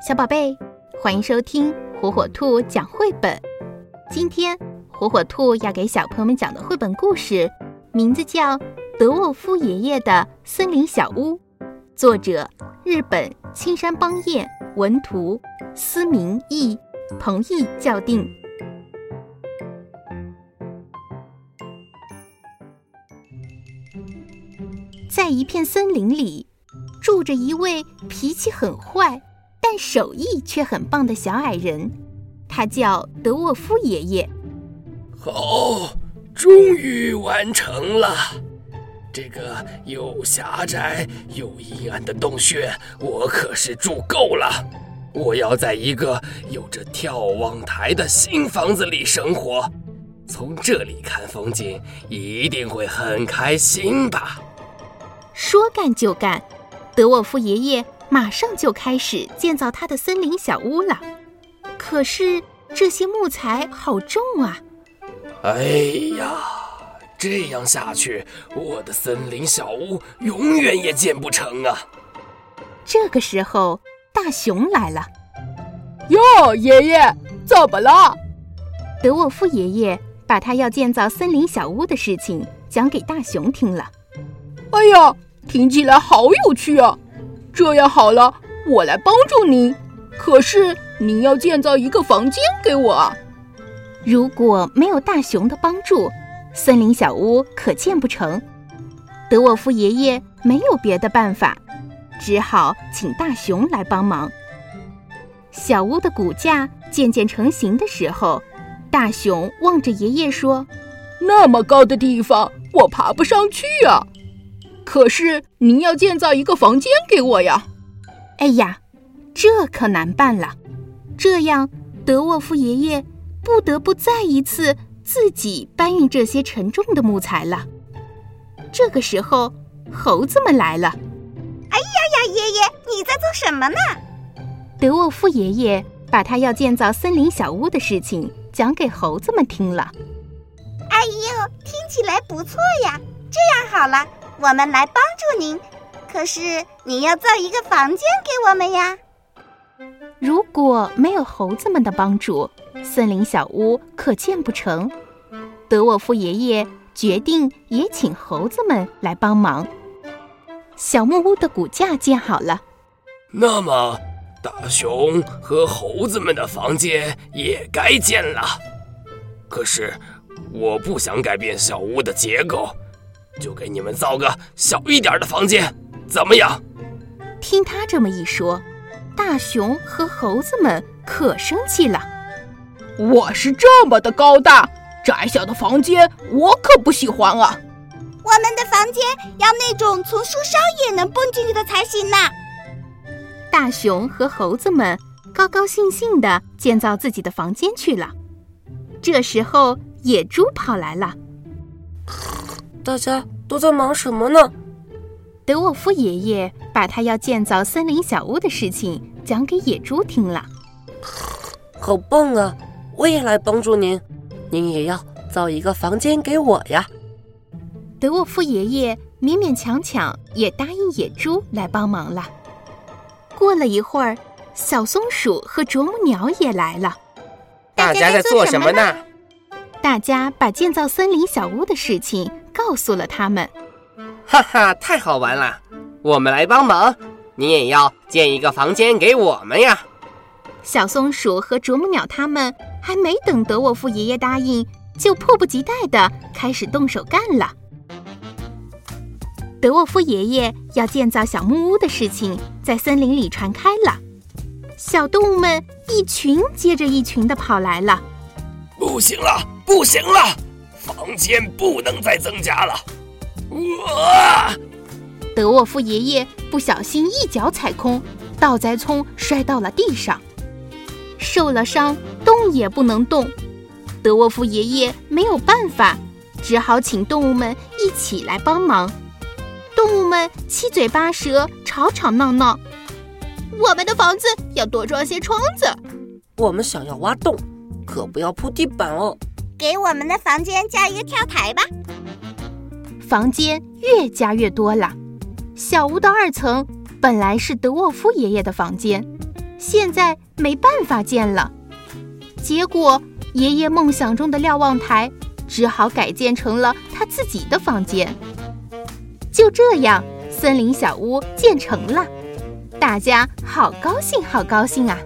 小宝贝，欢迎收听火火兔讲绘本。今天火火兔要给小朋友们讲的绘本故事，名字叫《德沃夫爷爷的森林小屋》，作者日本青山邦彦，文图思明义，彭毅校订。在一片森林里，住着一位脾气很坏。但手艺却很棒的小矮人，他叫德沃夫爷爷。好，终于完成了。这个又狭窄又阴暗的洞穴，我可是住够了。我要在一个有着眺望台的新房子里生活，从这里看风景，一定会很开心吧。说干就干，德沃夫爷爷。马上就开始建造他的森林小屋了，可是这些木材好重啊！哎呀，这样下去，我的森林小屋永远也建不成啊！这个时候，大熊来了。哟，爷爷，怎么了？德沃夫爷爷把他要建造森林小屋的事情讲给大熊听了。哎呀，听起来好有趣啊！这样好了，我来帮助您。可是您要建造一个房间给我啊！如果没有大熊的帮助，森林小屋可建不成。德沃夫爷爷没有别的办法，只好请大熊来帮忙。小屋的骨架渐渐成型的时候，大熊望着爷爷说：“那么高的地方，我爬不上去啊！”可是您要建造一个房间给我呀！哎呀，这可难办了。这样，德沃夫爷爷不得不再一次自己搬运这些沉重的木材了。这个时候，猴子们来了。哎呀呀，爷爷，你在做什么呢？德沃夫爷爷把他要建造森林小屋的事情讲给猴子们听了。哎呦，听起来不错呀！这样好了。我们来帮助您，可是你要造一个房间给我们呀。如果没有猴子们的帮助，森林小屋可建不成。德沃夫爷爷决定也请猴子们来帮忙。小木屋的骨架建好了，那么大熊和猴子们的房间也该建了。可是我不想改变小屋的结构。就给你们造个小一点的房间，怎么样？听他这么一说，大熊和猴子们可生气了。我是这么的高大，窄小的房间我可不喜欢啊！我们的房间要那种从树梢也能蹦进去的才行呢。大熊和猴子们高高兴兴地建造自己的房间去了。这时候，野猪跑来了。大家都在忙什么呢？德沃夫爷爷把他要建造森林小屋的事情讲给野猪听了。好棒啊！我也来帮助您，您也要造一个房间给我呀。德沃夫爷爷勉勉强强也答应野猪来帮忙了。过了一会儿，小松鼠和啄木鸟也来了。大家在做什么呢？大家把建造森林小屋的事情。告诉了他们，哈哈，太好玩了！我们来帮忙，你也要建一个房间给我们呀。小松鼠和啄木鸟他们还没等德沃夫爷爷答应，就迫不及待地开始动手干了。德沃夫爷爷要建造小木屋的事情在森林里传开了，小动物们一群接着一群地跑来了。不行了，不行了！房间不能再增加了！哇！德沃夫爷爷不小心一脚踩空，倒栽葱摔到了地上，受了伤，动也不能动。德沃夫爷爷没有办法，只好请动物们一起来帮忙。动物们七嘴八舌，吵吵闹闹。我们的房子要多装些窗子。我们想要挖洞，可不要铺地板哦。给我们的房间加一个跳台吧。房间越加越多了。小屋的二层本来是德沃夫爷爷的房间，现在没办法建了。结果，爷爷梦想中的瞭望台只好改建成了他自己的房间。就这样，森林小屋建成了，大家好高兴，好高兴啊！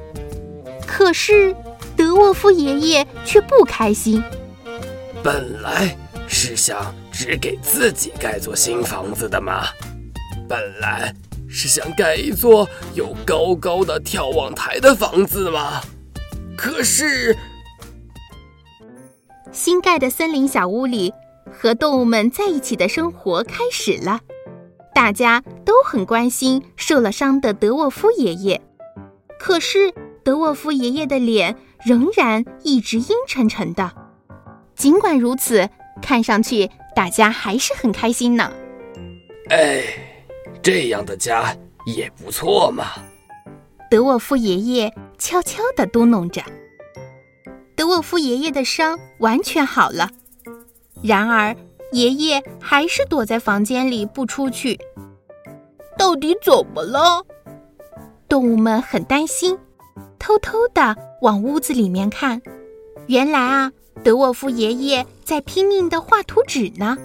可是，德沃夫爷爷却不开心。本来是想只给自己盖座新房子的嘛，本来是想盖一座有高高的眺望台的房子嘛。可是，新盖的森林小屋里，和动物们在一起的生活开始了。大家都很关心受了伤的德沃夫爷爷，可是德沃夫爷爷的脸仍然一直阴沉沉的。尽管如此，看上去大家还是很开心呢。哎，这样的家也不错嘛。德沃夫爷爷悄悄地嘟哝着。德沃夫爷爷的伤完全好了，然而。爷爷还是躲在房间里不出去，到底怎么了？动物们很担心，偷偷地往屋子里面看。原来啊，德沃夫爷爷在拼命的画图纸呢。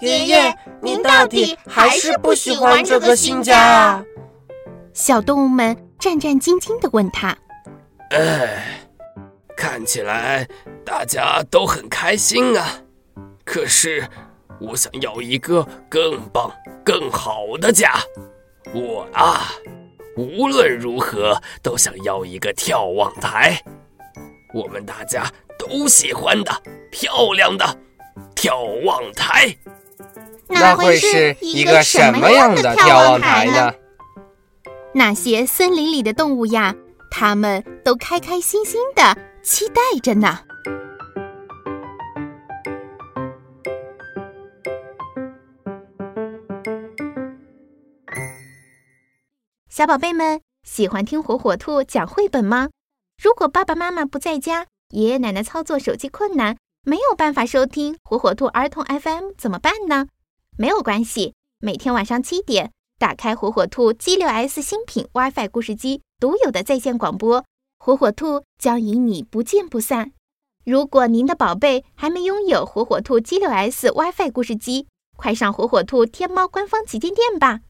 爷爷，您到底还是不喜欢这个新家啊？小动物们战战兢兢的问他。哎，看起来大家都很开心啊。可是，我想要一个更棒、更好的家。我啊，无论如何都想要一个眺望台。我们大家都喜欢的漂亮的眺望台。那会是一个什么样的眺望台呢？那些森林里的动物呀，它们都开开心心的期待着呢。小宝贝们喜欢听火火兔讲绘本吗？如果爸爸妈妈不在家，爷爷奶奶操作手机困难，没有办法收听火火兔儿童 FM 怎么办呢？没有关系，每天晚上七点，打开火火兔 G 六 S 新品 WiFi 故事机独有的在线广播，火火兔将与你不见不散。如果您的宝贝还没拥有火火兔 G 六 S WiFi 故事机，快上火火兔天猫官方旗舰店吧！